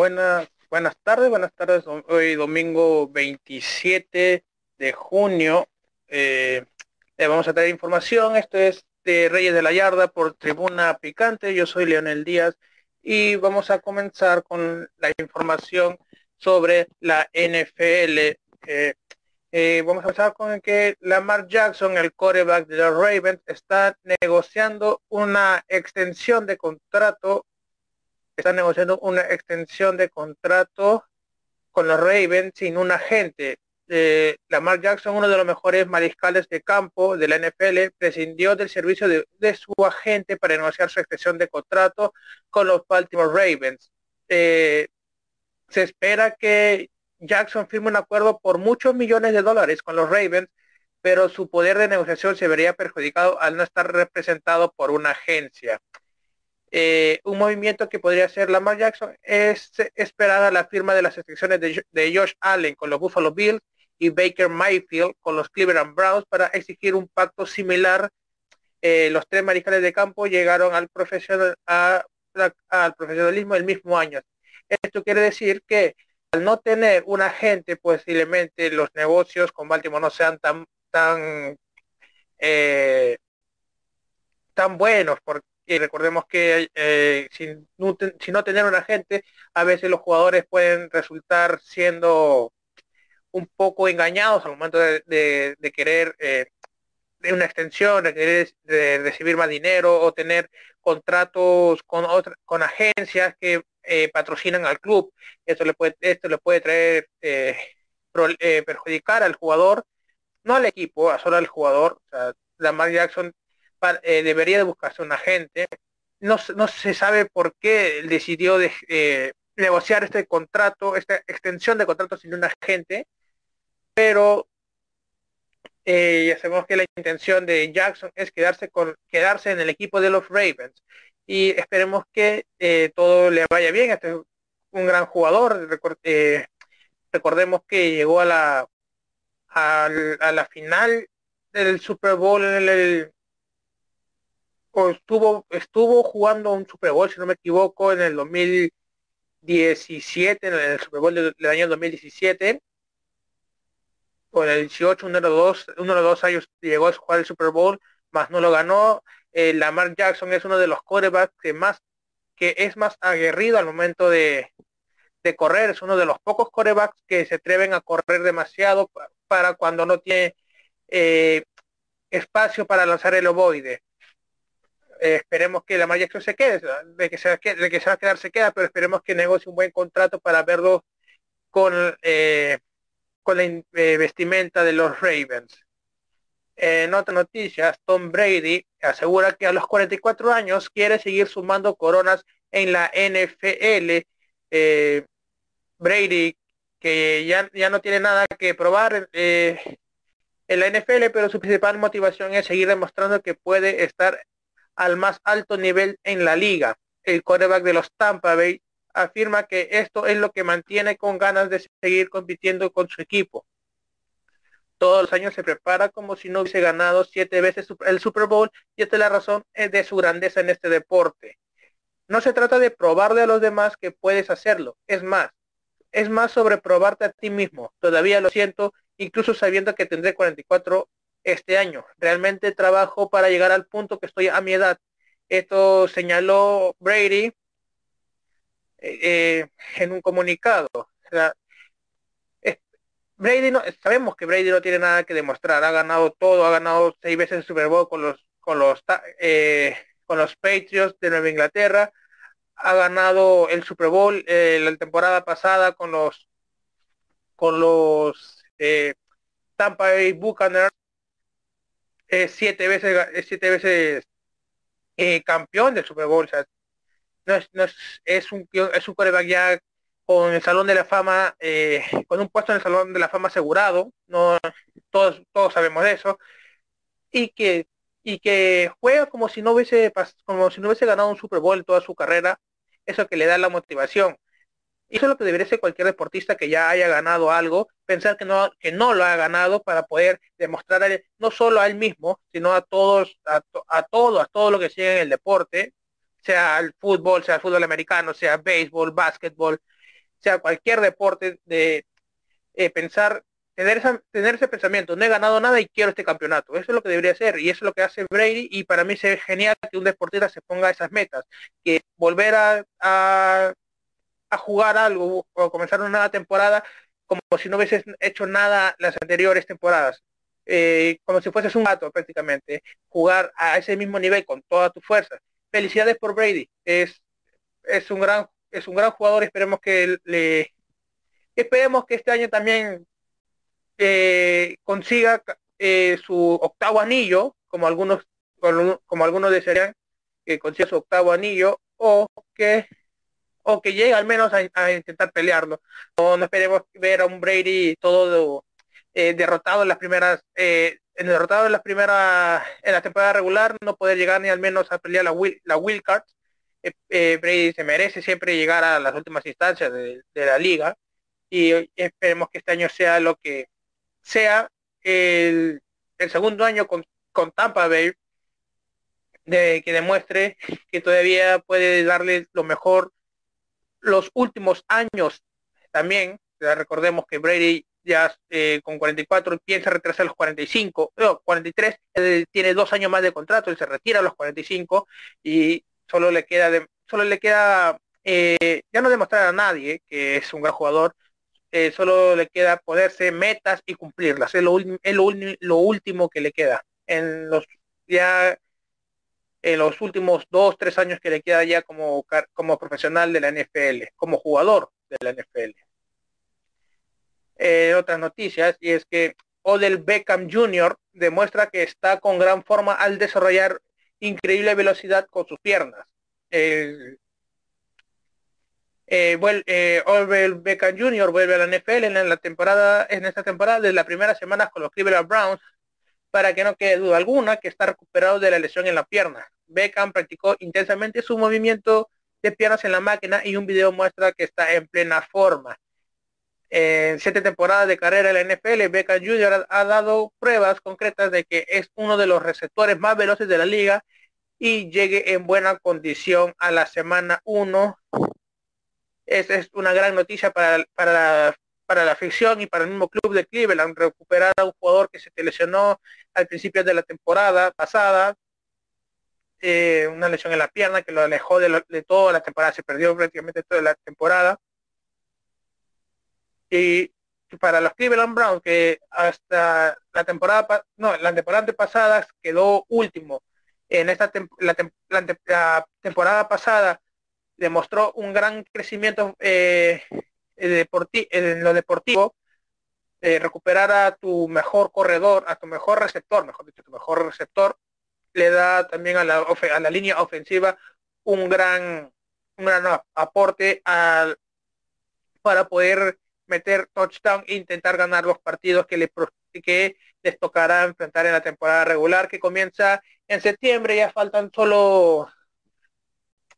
buenas, buenas tardes, buenas tardes. Hoy domingo 27 de junio. Eh, vamos a traer información. Esto es de Reyes de la Yarda por Tribuna Picante. Yo soy Leonel Díaz y vamos a comenzar con la información sobre la NFL. Eh, vamos a empezar con que Lamar Jackson, el quarterback de los Ravens, está negociando una extensión de contrato está negociando una extensión de contrato con los Ravens sin un agente. Eh, Lamar Jackson, uno de los mejores mariscales de campo de la NFL, prescindió del servicio de, su agente para negociar su extensión de contrato con los Baltimore Ravens. Eh, se espera que Jackson firme un acuerdo por muchos millones de dólares con los Ravens, pero su poder de negociación se vería perjudicado al no estar representado por una agencia. Eh, un movimiento que podría ser Lamar Jackson es esperada la firma de las excepciones de, Josh Allen con los Buffalo Bills y Baker Mayfield con los Cleveland Browns para exigir un pacto similar. Eh, los tres mariscales de campo llegaron al, profesional, al profesionalismo el mismo año. Esto quiere decir que al no tener un agente, posiblemente los negocios con Baltimore no sean tan tan eh, tan buenos porque y recordemos que eh, sin, no, tener un agente, a veces los jugadores pueden resultar siendo un poco engañados al momento de, querer eh, de una extensión, de querer recibir más dinero o tener contratos con con agencias que eh, patrocinan al club. Esto le puede, esto le puede traer perjudicar al jugador, no al equipo, a solo al jugador. O sea, Lamar Jackson eh, debería de buscarse un agente. No, no se sabe por qué decidió de, eh, negociar este contrato, esta extensión de contrato sin un agente, pero eh, ya sabemos que la intención de Jackson es quedarse con quedarse en el equipo de los Ravens y esperemos que todo le vaya bien. Este es un gran jugador. recordemos que llegó a la a, la final del Super Bowl en el, estuvo, estuvo jugando un Super Bowl, si no me equivoco, en el 2017, en el Super Bowl del, año 2017, o en el 18, uno de los dos, uno de los dos años llegó a jugar el Super Bowl, más no lo ganó. Eh, Lamar Jackson es uno de los quarterbacks que más, que es más aguerrido al momento de, de correr, es uno de los pocos quarterbacks que se atreven a correr demasiado para cuando no tiene eh, espacio para lanzar el ovoide. Eh, esperemos que la Jackson se quede, de que se, de que se va a quedar se queda, pero esperemos que negocie un buen contrato para verlo con, eh, con la eh, vestimenta de los Ravens. En otras noticias, Tom Brady asegura que a los 44 años quiere seguir sumando coronas en la NFL. Brady, que ya, ya no tiene nada que probar en la NFL, pero su principal motivación es seguir demostrando que puede estar al más alto nivel en la liga. El quarterback de los Tampa Bay afirma que esto es lo que mantiene con ganas de seguir compitiendo con su equipo. Todos los años se prepara como si no hubiese ganado siete veces el Super Bowl y esta es la razón eh, de su grandeza en este deporte. No se trata de probarle a los demás que puedes hacerlo, es más, es más sobre probarte a ti mismo. Todavía lo siento, incluso sabiendo que tendré 44 este año. Realmente trabajo para llegar al punto que estoy a mi edad. Esto señaló Brady eh, eh, en un comunicado. Brady sabemos que Brady no tiene nada que demostrar. Ha ganado todo, ha ganado seis veces el Super Bowl con los con los eh, con los Patriots de Nueva Inglaterra. Ha ganado el Super Bowl la temporada pasada con los con los Tampa Bay Buccaneers es siete veces, es siete veces eh, campeón del Super Bowl. no es, no es, es un es un coreback ya con el Salón de la Fama, eh, con un puesto en el Salón de la Fama asegurado, no todos, todos sabemos de eso, y que, y que juega como si no hubiese como si no hubiese ganado un Super Bowl toda su carrera, eso que le da la motivación. Y eso es lo que debería ser cualquier deportista que ya haya ganado algo, pensar que no, que no lo ha ganado para poder demostrar no solo a él mismo, sino a todos, a, a todo, a todo lo que sigue en el deporte, sea el fútbol, sea el fútbol americano, sea béisbol, básquetbol, sea cualquier deporte, de eh, pensar, tener, tener ese pensamiento, no he ganado nada y quiero este campeonato. Eso es lo que debería ser y eso es lo que hace Brady y para mí es genial que un deportista se ponga esas metas, que volver a, a, jugar algo o comenzar una nueva temporada como si no hubieses hecho nada las anteriores temporadas. Eh, como si fueses un gato prácticamente, jugar a ese mismo nivel con toda tu fuerza. Felicidades por Brady, es, es un gran es un gran jugador, esperemos que le esperemos que este año también eh, consiga eh, su octavo anillo, como algunos como algunos desearían que consiga su octavo anillo o que o que llegue al menos a, intentar pelearlo. No, no esperemos ver a un Brady todo eh, derrotado en las primeras en derrotado en las primeras en la temporada regular, no poder llegar ni al menos a pelear la will, la wild card eh, eh, Brady se merece siempre llegar a las últimas instancias de, la liga y esperemos que este año sea lo que sea el, segundo año con, Tampa Bay de que demuestre que todavía puede darle lo mejor los últimos años también recordemos que Brady ya eh, con 44 piensa retrasar los 45 no, 43 él tiene dos años más de contrato él se retira a los 45 y solo le queda, de, solo le queda eh, ya no demostrar a nadie que es un gran jugador, eh, solo le queda ponerse metas y cumplirlas. Es lo, es lo, último que le queda. En los ya en los últimos dos, tres años que le queda ya como, como profesional de la NFL, como jugador de la NFL. Eh, otras noticias, y es que Odell Beckham Jr. demuestra que está con gran forma al desarrollar increíble velocidad con sus piernas. Eh, eh, eh Beckham Jr. vuelve a la NFL en la temporada, en esta temporada de las primeras semanas con los Cleveland Browns, para que no quede duda alguna que está recuperado de la lesión en la pierna. Beckham practicó intensamente su movimiento de piernas en la máquina y un video muestra que está en plena forma. En siete temporadas de carrera en la NFL, Beckham Jr. ha dado pruebas concretas de que es uno de los receptores más veloces de la liga y llegue en buena condición a la semana 1. Esa es una gran noticia para, para, para la afición y para el mismo club de Cleveland. Recuperar a un jugador que se lesionó al principio de la temporada pasada, eh, una lesión en la pierna que lo alejó de, de toda la temporada, se perdió prácticamente toda la temporada y para los Cleveland Browns, que hasta la temporada, no, la temporada pasada quedó último, en esta la, temporada pasada demostró un gran crecimiento eh, en lo deportivo, eh, recuperar a tu mejor corredor, a tu mejor receptor, mejor dicho, tu mejor receptor, le da también a la, a la línea ofensiva un gran, un gran aporte al, para poder meter touchdown e intentar ganar los partidos que, les, que les tocará enfrentar en la temporada regular que comienza en septiembre. Ya faltan solo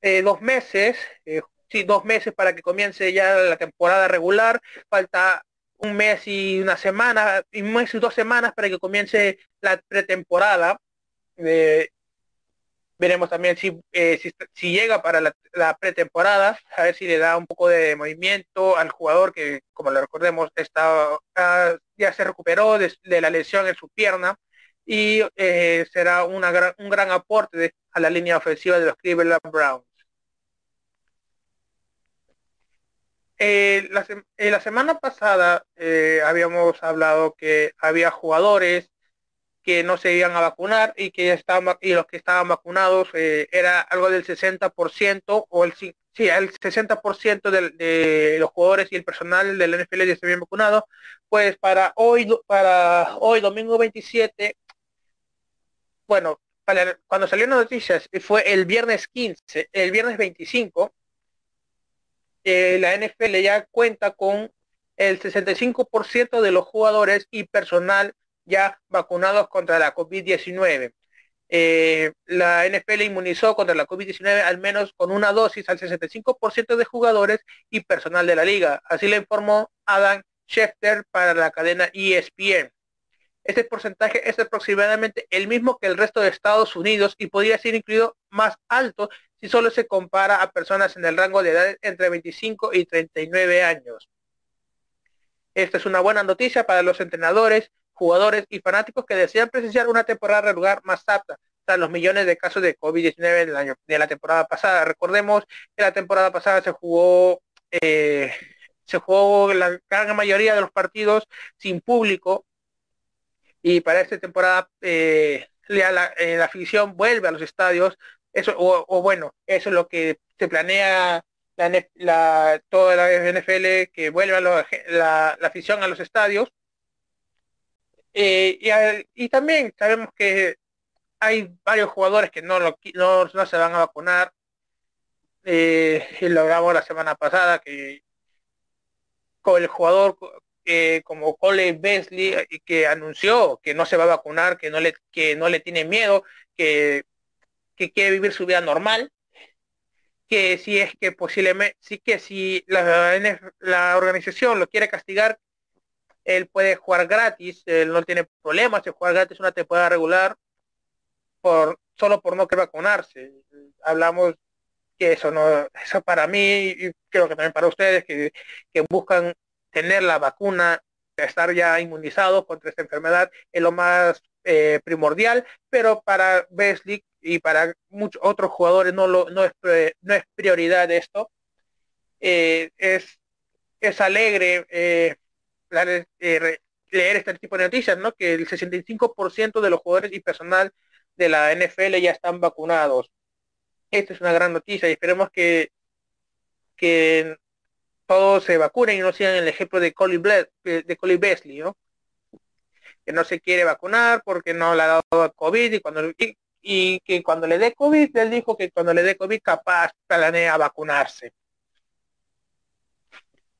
eh, dos meses, eh, dos meses para que comience ya la temporada regular. Falta un mes y una semana, un mes y dos semanas para que comience la pretemporada. Eh, Veremos también si, eh, si, llega para la, pretemporada, a ver si le da un poco de movimiento al jugador que, como le recordemos, está, ah, ya se recuperó de, la lesión en su pierna y eh, será una gran, un gran aporte a la línea ofensiva de los Cleveland Browns. Eh, la, la, semana pasada habíamos hablado que había jugadores que no se iban a vacunar y que estaban y los que estaban vacunados eh, era algo del 60% o el sí, el 60% de, de los jugadores y el personal del NFL ya se habían vacunado, pues para hoy para hoy domingo 27 bueno, cuando salió las noticias fue el viernes 15, el viernes 25 eh, la NFL ya cuenta con el 65% de los jugadores y personal ya vacunados contra la COVID-19. Eh, la NFL inmunizó contra la COVID-19 al menos con una dosis al 65% de jugadores y personal de la liga. Así le informó Adam Schefter para la cadena ESPN. Este porcentaje es aproximadamente el mismo que el resto de Estados Unidos y podría ser incluido más alto si solo se compara a personas en el rango de edad entre 25 y 39 años. Esta es una buena noticia para los entrenadores, jugadores y fanáticos que desean presenciar una temporada regular más apta tras los millones de casos de COVID-19 año de la temporada pasada. Recordemos que la temporada pasada se jugó eh, se jugó la gran mayoría de los partidos sin público y para esta temporada eh, eh, la, afición vuelve a los estadios eso o, bueno eso es lo que se planea la, la toda la NFL que vuelva la, la, afición a los estadios. Eh, y, también sabemos que hay varios jugadores que no, lo, no, no se van a vacunar. Eh, y lo hablamos la semana pasada que con el jugador eh, como Cole Beasley eh, que anunció que no se va a vacunar, que no le, que no le tiene miedo, que, que quiere vivir su vida normal, que si es que posiblemente, sí que si la, la organización lo quiere castigar, él puede jugar gratis, él no tiene problemas de jugar gratis una temporada regular por solo por no querer vacunarse. Hablamos que eso no, eso para mí y creo que también para ustedes que, que buscan tener la vacuna, estar ya inmunizados contra esta enfermedad es lo más eh, primordial, pero para Besley y para muchos otros jugadores no, lo, no, es, no es prioridad esto. Eh, es, es alegre eh, leer este tipo de noticias, ¿no? que el 65% de los jugadores y personal de la NFL ya están vacunados. Esta es una gran noticia y esperemos que, que todos se vacunen y no sigan el ejemplo de Colin, de Colin Besley, ¿no? Que no se quiere vacunar porque no le ha dado COVID y cuando que cuando le dé COVID, él dijo que cuando le dé COVID capaz planea vacunarse.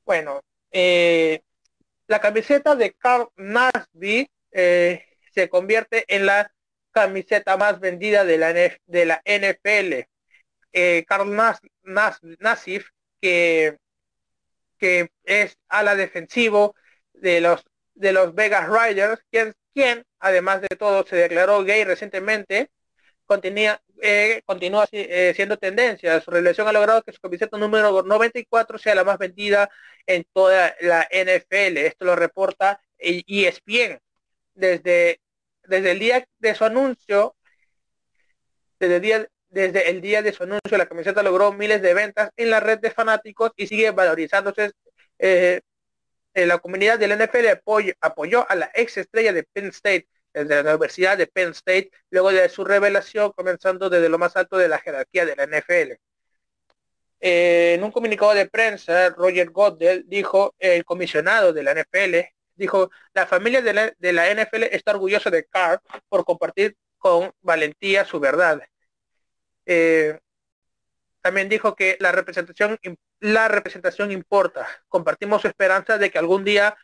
Bueno, eh, la camiseta de Carl Nasby eh, se convierte en la camiseta más vendida de la, de la NFL. Eh, Carl Nas, Nassif, que que es ala defensivo de los de los Vegas Riders, quien, quien además de todo se declaró gay recientemente, continúa, eh, eh, siendo tendencia. Su relación ha logrado que su camiseta número 94 sea la más vendida en toda la NFL. Esto lo reporta ESPN. Desde, desde el día de su anuncio, desde el día desde el día de su anuncio, la camiseta logró miles de ventas en la red de fanáticos y sigue valorizándose. Eh, la comunidad del NFL apoyó, a la ex estrella de Penn State, desde la Universidad de Penn State, luego de su revelación, comenzando desde lo más alto de la jerarquía de la NFL. Eh, en un comunicado de prensa, Roger Goddell dijo, el comisionado de la NFL, dijo, la familia de la, de NFL está orgullosa de Carr por compartir con valentía su verdad eh, también dijo que la representación la representación importa. Compartimos esperanza de que algún día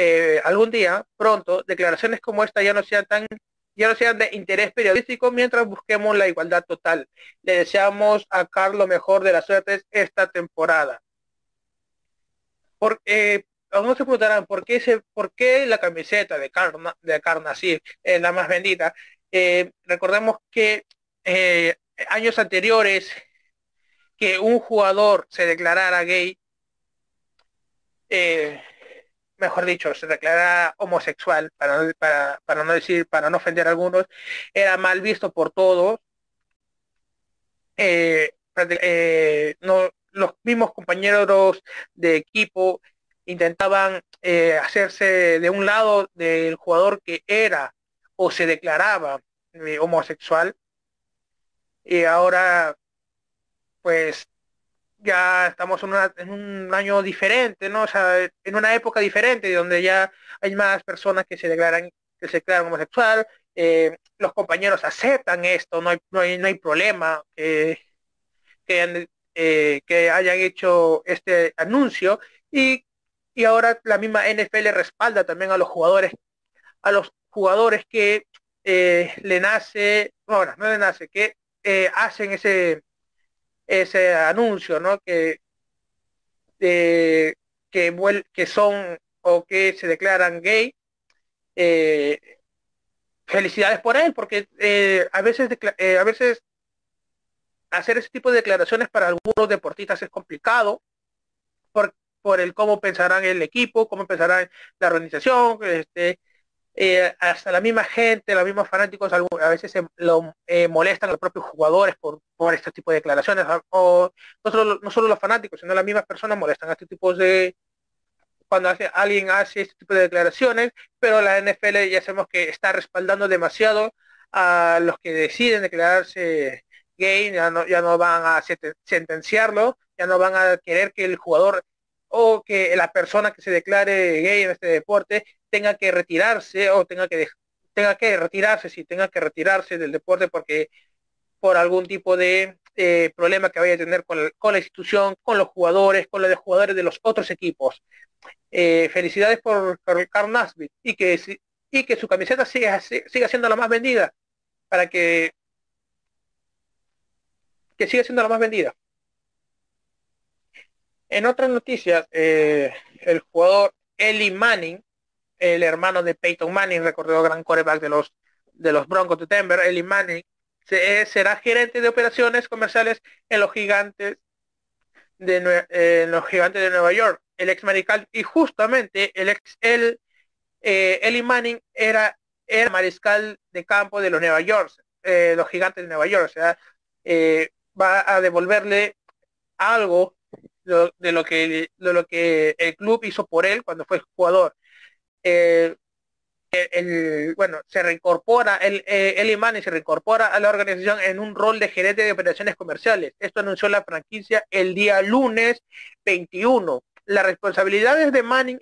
eh, algún día pronto declaraciones como esta ya no sean tan ya no sean de interés periodístico mientras busquemos la igualdad total. Le deseamos a Carlos lo mejor de las suertes esta temporada. Por, eh, se preguntarán por qué, se, por qué la camiseta de Carna, de Carna es la más vendida. Eh, recordemos que eh, años anteriores que un jugador se declarara gay, eh, mejor dicho, se declarara homosexual, para, para, para no decir, para no ofender a algunos, era mal visto por todos. Eh, no, los mismos compañeros de equipo intentaban hacerse de un lado del jugador que era o se declaraba homosexual y ahora pues ya estamos en, un año diferente, ¿no? O sea, en una época diferente donde ya hay más personas que se declaran que se declaran homosexual, eh, los compañeros aceptan esto, no hay, no hay, no hay problema que, eh, que hayan hecho este anuncio y, y ahora la misma NFL respalda también a los jugadores, a los jugadores que eh, le nace, bueno, no le nace, que eh, hacen ese ese anuncio, ¿no? Que que, que son o que se declaran gay, eh, felicidades por él, porque eh, a veces a veces hacer ese tipo de declaraciones para algunos deportistas es complicado por, por el cómo pensarán el equipo, cómo pensarán la organización, este, eh, hasta la misma gente, los mismos fanáticos a veces se lo eh, molestan a los propios jugadores por, por este tipo de declaraciones, o no solo, no solo los fanáticos, sino las mismas personas molestan a este tipo de cuando hace, alguien hace este tipo de declaraciones, pero la NFL ya sabemos que está respaldando demasiado a los que deciden declararse gay, ya no, ya no van a sentenciarlo, ya no van a querer que el jugador o que la persona que se declare gay en este deporte tenga que retirarse o tenga que tenga que retirarse, si tenga que retirarse del deporte porque por algún tipo de eh, problema que vaya a tener con, la institución, con los jugadores, con los jugadores de los otros equipos. Eh, felicidades por Carl Nasbit y que y que su camiseta siga, siga siendo la más vendida para que que siga siendo la más vendida. En otras noticias, eh, el jugador Eli Manning, el hermano de Peyton Manning, recordado gran coreback de los de los Broncos de Denver, Eli Manning, será gerente de operaciones comerciales en los gigantes de eh, los gigantes de Nueva York, el ex mariscal y justamente el ex el eh, Manning era el mariscal de campo de los Nueva York, los gigantes de Nueva York, o sea, va a devolverle algo de, lo que de lo que el club hizo por él cuando fue jugador. Eh, el, bueno, se reincorpora, el, eh, el se reincorpora a la organización en un rol de gerente de operaciones comerciales. Esto anunció la franquicia el día lunes 21. Las responsabilidades de Manning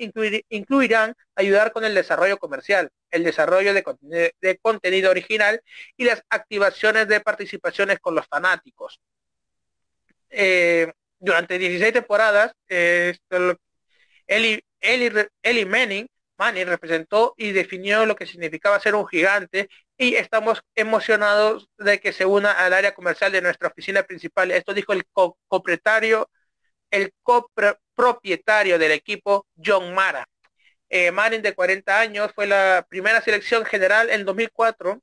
incluirán ayudar con el desarrollo comercial, el desarrollo de, de contenido original y las activaciones de participaciones con los fanáticos. Eh, durante 16 temporadas, eh, Eli, Eli, Manning, Manning representó y definió lo que significaba ser un gigante y estamos emocionados de que se una al área comercial de nuestra oficina principal. Esto dijo el copropietario, el copropietario del equipo, John Mara. Eh, Manning de 40 años fue la primera selección general en 2004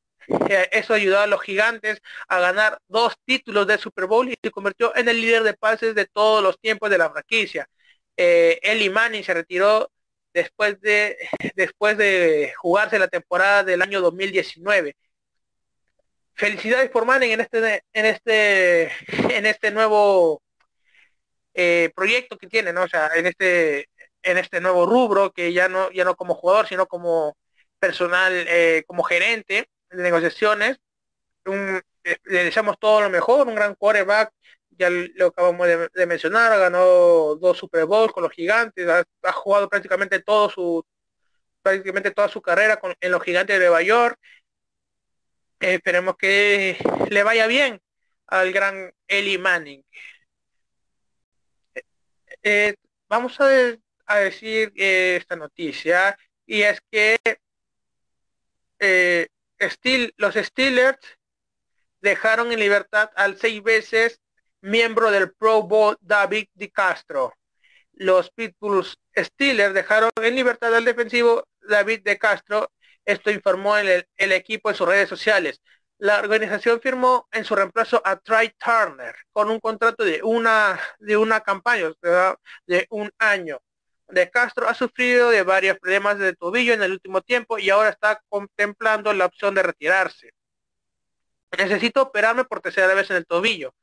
eso ayudó a los gigantes a ganar dos títulos de Super Bowl y se convirtió en el líder de pases de todos los tiempos de la franquicia. Eh, Eli Manning se retiró después de después de jugarse la temporada del año 2019. Felicidades por Manning en este en este en este nuevo eh, proyecto que tiene, ¿no? O sea, en este en este nuevo rubro que ya no ya no como jugador, sino como personal eh, como gerente de negociaciones. Eh, le deseamos todo lo mejor, un gran quarterback, ya lo acabamos de, mencionar, ganó dos Super Bowls con los gigantes, ha, jugado prácticamente todo su prácticamente toda su carrera con, en los gigantes de Nueva York. esperemos que le vaya bien al gran Eli Manning. Eh, vamos a, a decir esta noticia y es que eh, los Steelers dejaron en libertad al seis veces miembro del Pro Bowl David Di Castro. Los Pitbull Steelers dejaron en libertad al defensivo David De Castro. Esto informó el, el equipo en sus redes sociales. La organización firmó en su reemplazo a Trey Turner con un contrato de una de una campaña de un año de Castro ha sufrido de varios problemas de tobillo en el último tiempo y ahora está contemplando la opción de retirarse. Necesito operarme por tercera vez en el tobillo.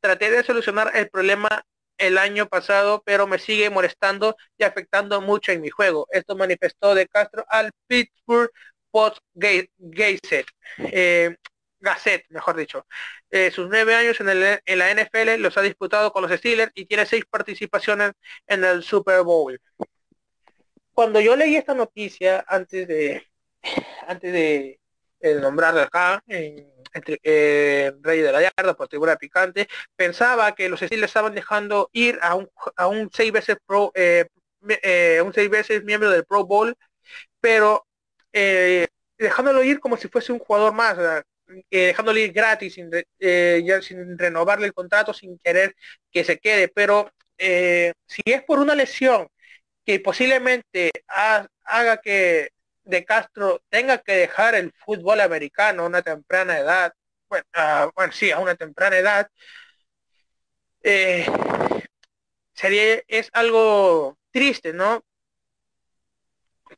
Traté de solucionar el problema el año pasado, pero me sigue molestando y afectando mucho en mi juego. Esto manifestó de Castro al Pittsburgh Post Gazette. Eh, Gazette, mejor dicho. Eh, sus nueve años en, el, en la NFL los ha disputado con los Steelers y tiene seis participaciones en el Super Bowl. Cuando yo leí esta noticia antes de antes de, nombrarlo acá en, eh, Rey de la Yarda por tribuna picante, pensaba que los Steelers estaban dejando ir a un, a un seis veces pro eh, un seis veces miembro del Pro Bowl, pero dejándolo ir como si fuese un jugador más, eh, dejándole ir gratis, sin, eh, ya, sin renovarle el contrato, sin querer que se quede. Pero eh, si es por una lesión que posiblemente haga que De Castro tenga que dejar el fútbol americano a una temprana edad, bueno, bueno, sí, a una temprana edad, eh, sería, es algo triste, ¿no?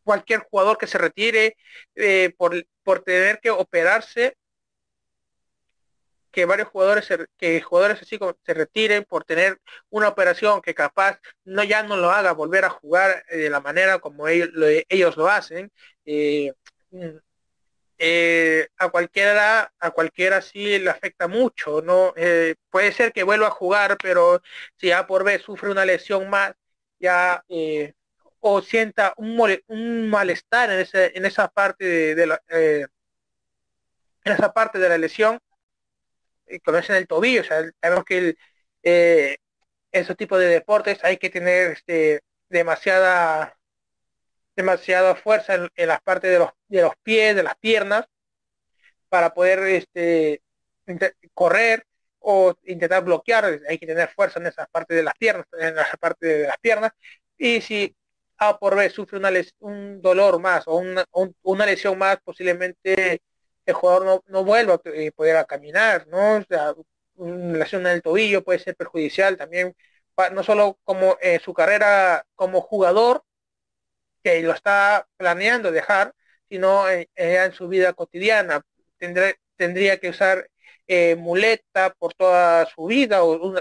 Cualquier jugador que se retire eh, por, por tener que operarse que varios jugadores que jugadores así como se retiren por tener una operación que capaz no ya no lo haga volver a jugar eh, de la manera como ellos lo, ellos lo hacen eh, eh, a cualquiera a cualquiera sí le afecta mucho no puede ser que vuelva a jugar pero si ya por vez sufre una lesión más ya o sienta un, un malestar en ese en esa parte de, la en esa parte de la lesión conocen el tobillo, sabemos que el, eh, esos tipos de deportes hay que tener este, demasiada demasiada fuerza en, las partes de los, de los pies, de las piernas, para poder este, correr o intentar bloquear, hay que tener fuerza en esas partes de las piernas, en esa parte de las piernas, y si A por B sufre una un dolor más o una, una lesión más, posiblemente el jugador no, no vuelva a eh, poder caminar, ¿no? O sea, una lesión en el tobillo puede ser perjudicial también, no solo como eh, su carrera como jugador, que lo está planeando dejar, sino eh, en su vida cotidiana. Tendré, tendría que usar muleta por toda su vida o,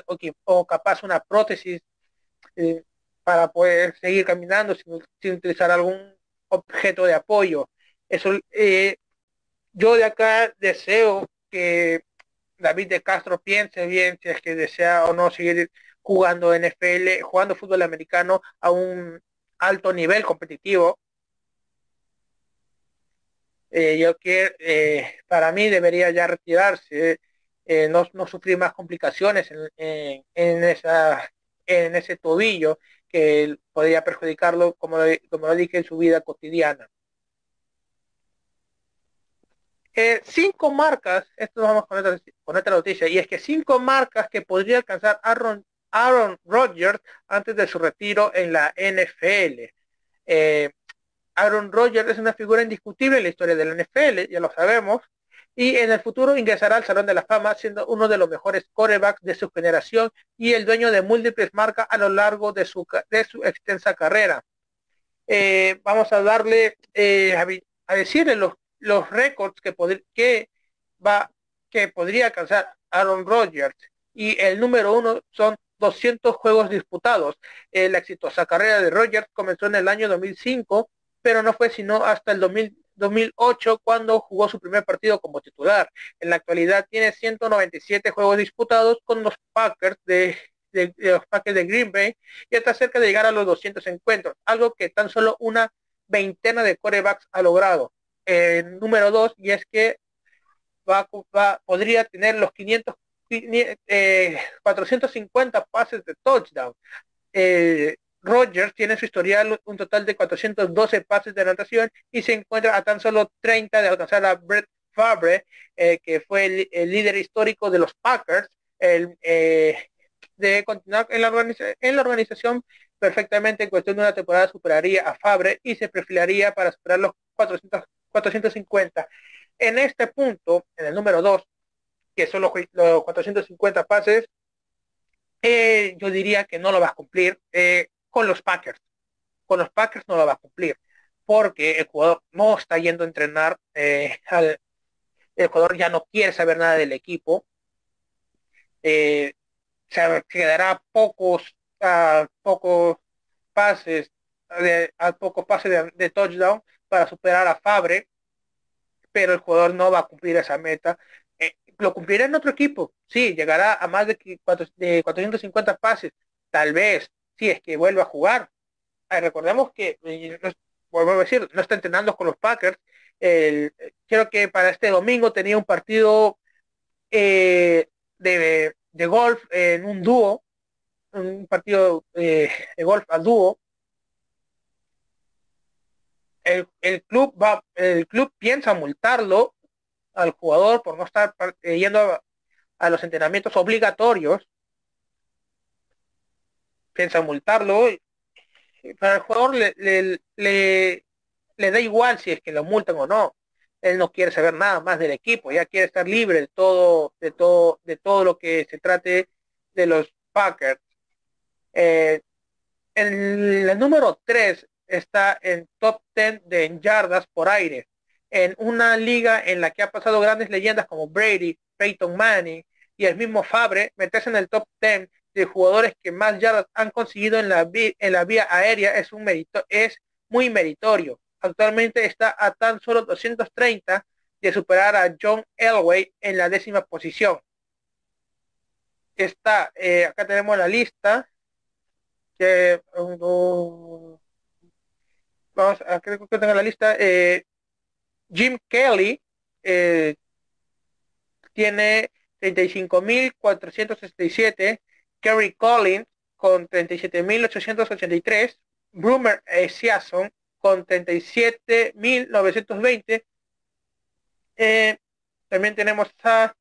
o, capaz una prótesis para poder seguir caminando sin, utilizar algún objeto de apoyo. Eso yo de acá deseo que David de Castro piense bien si es que desea o no seguir jugando NFL, jugando fútbol americano a un alto nivel competitivo. Eh, yo quiero, eh, para mí debería ya retirarse, eh, no, no, sufrir más complicaciones en, en, esa, en ese tobillo que podría perjudicarlo, como como lo dije, en su vida cotidiana. Cinco marcas, esto vamos con esta, con esta noticia, y es que cinco marcas que podría alcanzar Aaron, Aaron Rodgers antes de su retiro en la NFL. Eh, Aaron Rodgers es una figura indiscutible en la historia de la NFL, ya lo sabemos, y en el futuro ingresará al Salón de la Fama siendo uno de los mejores corebacks de su generación y el dueño de múltiples marcas a lo largo de su, extensa carrera. Eh, vamos a darle a, a decirle los los récords que, que, va, que podría alcanzar Aaron Rodgers. Y el número uno son 200 juegos disputados. Eh, la exitosa carrera de Rodgers comenzó en el año 2005, pero no fue sino hasta el 2008 cuando jugó su primer partido como titular. En la actualidad tiene 197 juegos disputados con los Packers de, los Packers de Green Bay y está cerca de llegar a los 200 encuentros, algo que tan solo una veintena de corebacks ha logrado número dos, y es que va, podría tener los 500, 450 eh, pases de touchdown. Eh, Rogers tiene su historial un total de 412 pases de anotación y se encuentra a tan solo 30 de alcanzar a Brett Favre, eh, que fue el, líder histórico de los Packers, el, de continuar en la, en la organización perfectamente en cuestión de una temporada superaría a Fabre y se perfilaría para superar los 400 450. En este punto, en el número 2, que son los, 450 pases, eh, yo diría que no lo va a cumplir eh, con los Packers. Con los Packers no lo va a cumplir, porque el jugador no está yendo a entrenar, eh, el jugador ya no quiere saber nada del equipo, se quedará pocos, pocos pases, de, a pocos pases de touchdown para superar a Fabre, pero el jugador no va a cumplir esa meta. Eh, lo cumplirá en otro equipo, sí, llegará a más de, de 450 pases, tal vez, si es que vuelva a jugar. recordemos que, vuelvo a decir, no está entrenando con los Packers. El, creo que para este domingo tenía un partido eh, de, de, golf en un dúo, un partido eh, de golf a dúo, el, club va, el club piensa multarlo al jugador por no estar eh, yendo a, los entrenamientos obligatorios. Piensa multarlo. Para el jugador le, le, le, da igual si es que lo multan o no. Él no quiere saber nada más del equipo, ya quiere estar libre de todo, de todo, de todo lo que se trate de los Packers. Eh, el, número 3 está en top 10 de yardas por aire, en una liga en la que ha pasado grandes leyendas como Brady, Peyton Manning y el mismo Fabre, meterse en el top 10 de jugadores que más yardas han conseguido en la, en la vía aérea es, un mérito, es muy meritorio. Actualmente está a tan solo 230 de superar a John Elway en la décima posición. Está, eh, acá tenemos la lista que vamos a creo que tengo la lista eh, Jim Kelly eh, tiene 35.467 Kerry Collins con 37.883 Brumer Esiason con 37.920 eh, también tenemos a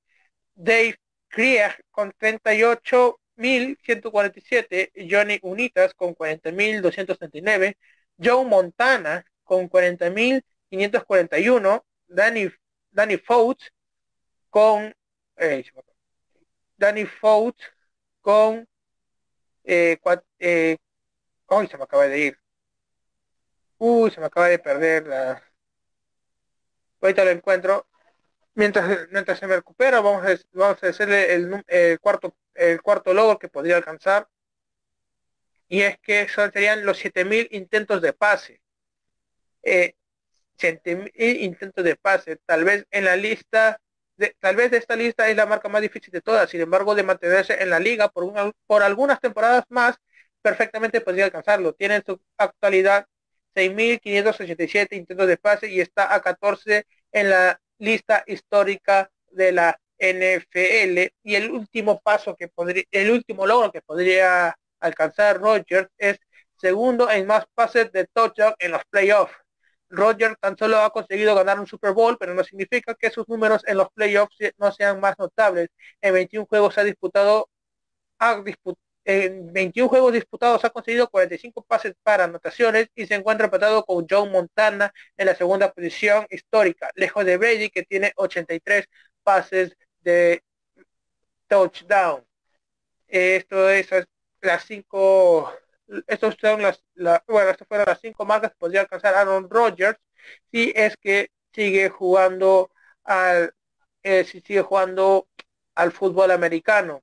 Dave Krieg con 38 1147, Johnny Unitas con 40.239, Joe Montana con 40.541, Danny, Danny Fouts con eh, Danny Fouts con eh, eh, se me acaba de ir. Uy, se me acaba de perder la... Ahorita lo encuentro. Mientras, mientras se me recupera, vamos a, vamos a hacerle el cuarto el cuarto logro que podría alcanzar y es que serían los 7000 intentos de pase. 7000 intentos de pase, tal vez en la lista, de, tal vez esta lista es la marca más difícil de todas, sin embargo de mantenerse en la liga por, por algunas temporadas más, perfectamente podría alcanzarlo. Tiene en su actualidad 6.587 intentos de pase y está a 14 en la lista histórica de la NFL y el último paso que podría, el último logro que podría alcanzar Rogers es segundo en más pases de touchdown en los playoffs. Rogers tan solo ha conseguido ganar un Super Bowl, pero no significa que sus números en los playoffs no sean más notables. En 21 juegos ha disputado, ha en 21 juegos disputados ha conseguido 45 pases para anotaciones y se encuentra empatado con Joe Montana en la segunda posición histórica, lejos de Brady que tiene 83 pases de touchdown. Esto es las cinco, estos son las, bueno, estas fueron las cinco marcas que podría alcanzar Aaron Rodgers si es que sigue jugando al, eh, si sigue jugando al fútbol americano.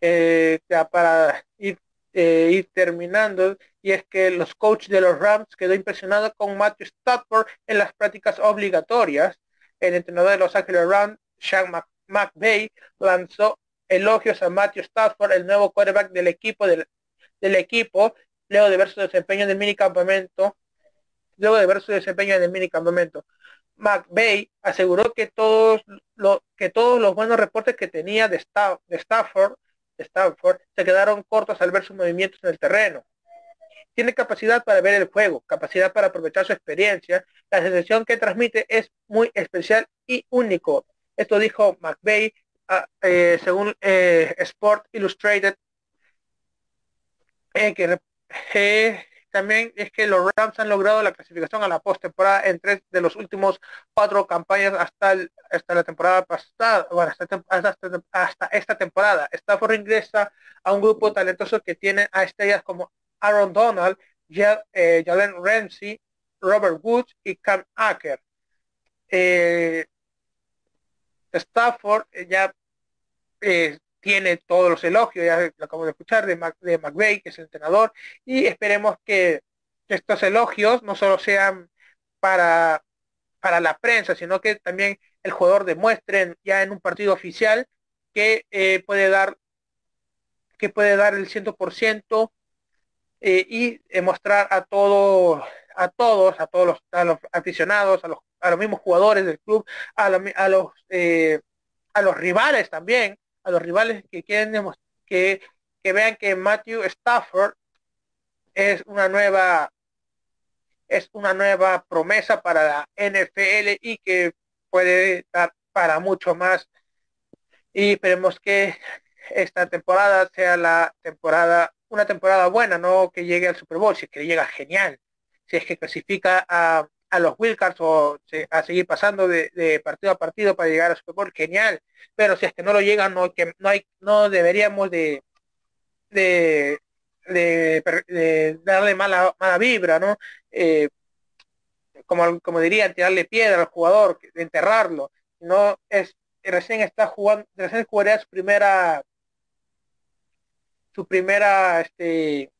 Eh, para ir, eh, ir terminando, y es que los coaches de los Rams quedó impresionado con Matthew Stafford en las prácticas obligatorias el entrenador de Los Ángeles Rams, Sean McVay, lanzó elogios a Matthew Stafford, el nuevo quarterback del equipo del, equipo, luego de ver su desempeño en el mini campamento, luego de ver su desempeño en el mini campamento. McVay aseguró que todos, lo, que todos los buenos reportes que tenía de, de Stafford, Stafford se quedaron cortos al ver sus movimientos en el terreno tiene capacidad para ver el juego, capacidad para aprovechar su experiencia. La sensación que transmite es muy especial y único. Esto dijo McVeigh eh, según eh, Sport Illustrated, eh, que también es que los Rams han logrado la clasificación a la postemporada en tres de los últimos cuatro campañas hasta, hasta la temporada pasada, bueno, hasta, hasta, esta temporada. Stafford ingresa a un grupo talentoso que tiene a estrellas como Aaron Donald, eh, Jalen Ramsey, Robert Woods y Cam Acker. Eh, Stafford eh, tiene todos los elogios, ya lo acabo de escuchar, de, de McVeigh, que es el entrenador, y esperemos que, estos elogios no solo sean para, para la prensa, sino que también el jugador demuestre ya en un partido oficial que puede dar que puede dar el 100% eh, y mostrar a todos, a todos, a todos los, a los aficionados, a los, a los mismos jugadores del club, a, a los eh, a los rivales también, a los rivales que quieren que, que vean que Matthew Stafford es una nueva es una nueva promesa para la NFL y que puede dar para mucho más. Y esperemos que esta temporada sea la temporada una temporada buena, no que llegue al Super Bowl, si es que llega genial, si es que clasifica a, a los Wildcards o a seguir pasando de, partido a partido para llegar a Super Bowl, genial. Pero si es que no lo llegan, no, que no hay, no deberíamos de, de, darle mala, mala vibra, ¿no? Eh, como, como dirían, tirarle piedra al jugador, enterrarlo. No es recién está jugando, recién jugaría su primera su primera este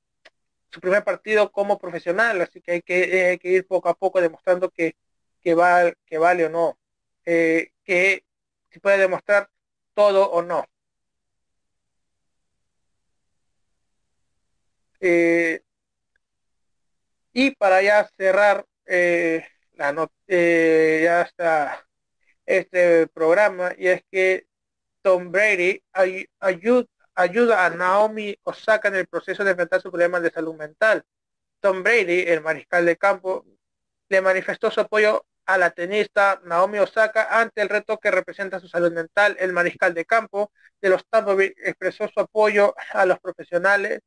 su primer partido como profesional, así que hay que, ir poco a poco demostrando que, que, va, que vale o no, eh, que se puede demostrar todo o no. Eh, y para ya cerrar eh, la not ya está este programa, y es que Tom Brady ayuda ayuda a Naomi Osaka en el proceso de enfrentar sus problemas de salud mental. Tom Brady, el mariscal de campo, le manifestó su apoyo a la tenista Naomi Osaka ante el reto que representa su salud mental. El mariscal de campo de los Tampa Bay expresó su apoyo a los profesionales,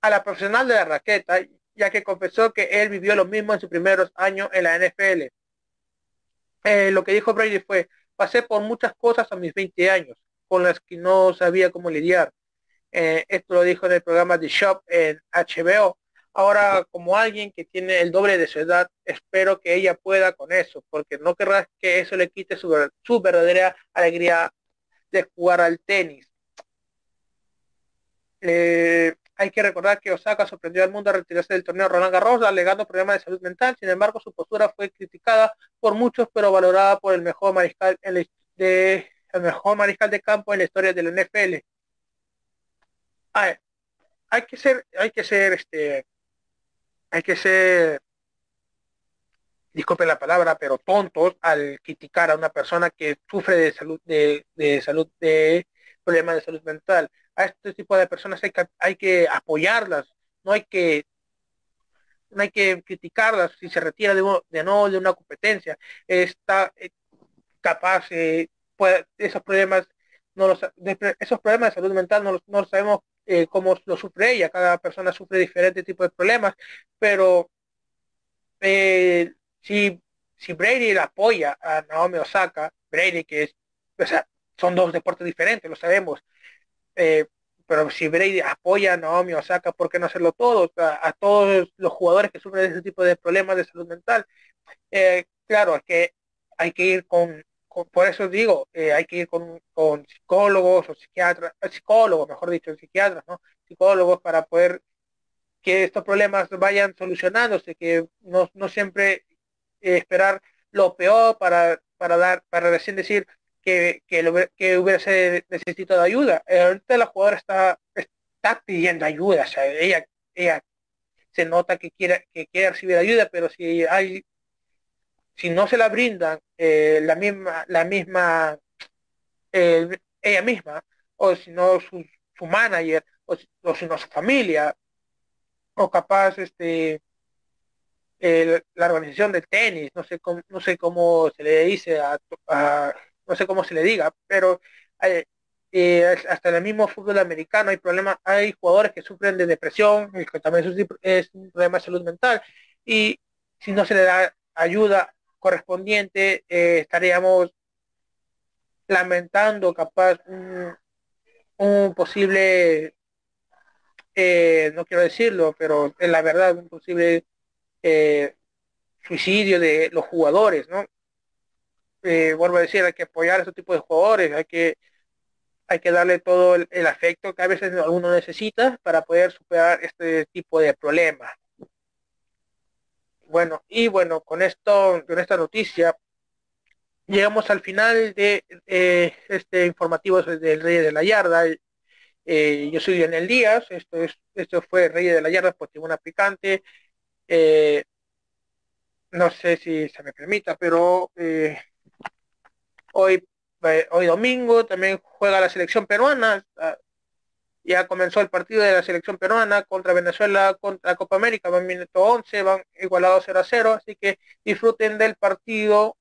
a la profesional de la raqueta, ya que confesó que él vivió lo mismo en sus primeros años en la NFL. Eh, lo que dijo Brady fue, pasé por muchas cosas a mis 20 años, con las que no sabía cómo lidiar. Eh, esto lo dijo en el programa de Shop en HBO. Ahora, como alguien que tiene el doble de su edad, espero que ella pueda con eso, porque no querrás que eso le quite su, verdadera alegría de jugar al tenis. Eh, hay que recordar que Osaka sorprendió al mundo a retirarse del torneo Roland Garros alegando problemas de salud mental. Sin embargo, su postura fue criticada por muchos, pero valorada por el mejor mariscal de, el mejor mariscal de campo en la historia del NFL hay, que ser, hay que ser, este, hay que ser, disculpen la palabra, pero tontos al criticar a una persona que sufre de salud, de, salud, de problemas de salud mental. A este tipo de personas hay que, hay que apoyarlas, no hay que no hay que criticarlas si se retira de, de no de una competencia está eh, capaz eh, esos problemas no los, esos problemas de salud mental no no los sabemos eh, cómo lo sufre ella. Cada persona sufre diferentes tipos de problemas, pero eh, si, si Brady la apoya a Naomi Osaka, Brady que es, o sea, son dos deportes diferentes, lo sabemos, eh, pero si Brady apoya a Naomi Osaka, ¿por qué no hacerlo todo? A, todos los jugadores que sufren de ese tipo de problemas de salud mental. claro, es que hay que ir con por eso digo, eh, hay que ir con, psicólogos o psiquiatras, eh, psicólogos, mejor dicho, psiquiatras, ¿no? Psicólogos para poder que estos problemas vayan solucionándose, que no, no siempre eh, esperar lo peor para, para dar, para recién decir que, que, que hubiese necesitado ayuda. ahorita la jugadora está, está pidiendo ayuda, o sea, ella, ella se nota que quiere, que quiere recibir ayuda, pero si hay si no se la brindan eh, la misma, la misma eh, ella misma, o si no su, su manager, o, si no su familia, o capaz este la organización del tenis, no sé cómo, no sé cómo se le dice a, no sé cómo se le diga, pero eh, hasta en el mismo fútbol americano hay problemas, hay jugadores que sufren de depresión, que también es un problema de salud mental, y si no se le da ayuda correspondiente, eh, estaríamos lamentando capaz un, posible, eh, no quiero decirlo, pero en la verdad un posible eh, suicidio de los jugadores, ¿no? vuelvo a decir, hay que apoyar a ese tipo de jugadores, hay que hay que darle todo el, el afecto que a veces uno necesita para poder superar este tipo de problemas. Bueno, y bueno, con esto, con esta noticia, llegamos al final de eh, este informativo del Rey de la Yarda. Eh, yo soy Daniel Díaz, esto es, esto fue Rey de la Yarda por Tribuna Picante. Eh, no sé si se me permita, pero hoy, hoy domingo también juega la selección peruana. Ya comenzó el partido de la selección peruana contra Venezuela, contra Copa América, van minuto 11, van igualados 0 a 0, así que disfruten del partido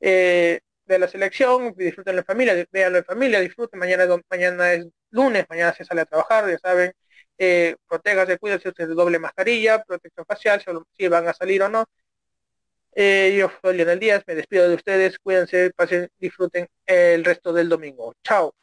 eh, de la selección, disfruten en familia, veanlo en familia, disfruten, mañana, mañana es lunes, mañana se sale a trabajar, ya saben, eh, protéganse, cuídense de doble mascarilla, protección facial, si van a salir o no, Eh, yo soy Lionel Díaz, me despido de ustedes, cuídense, pasen, disfruten el resto del domingo. Chao.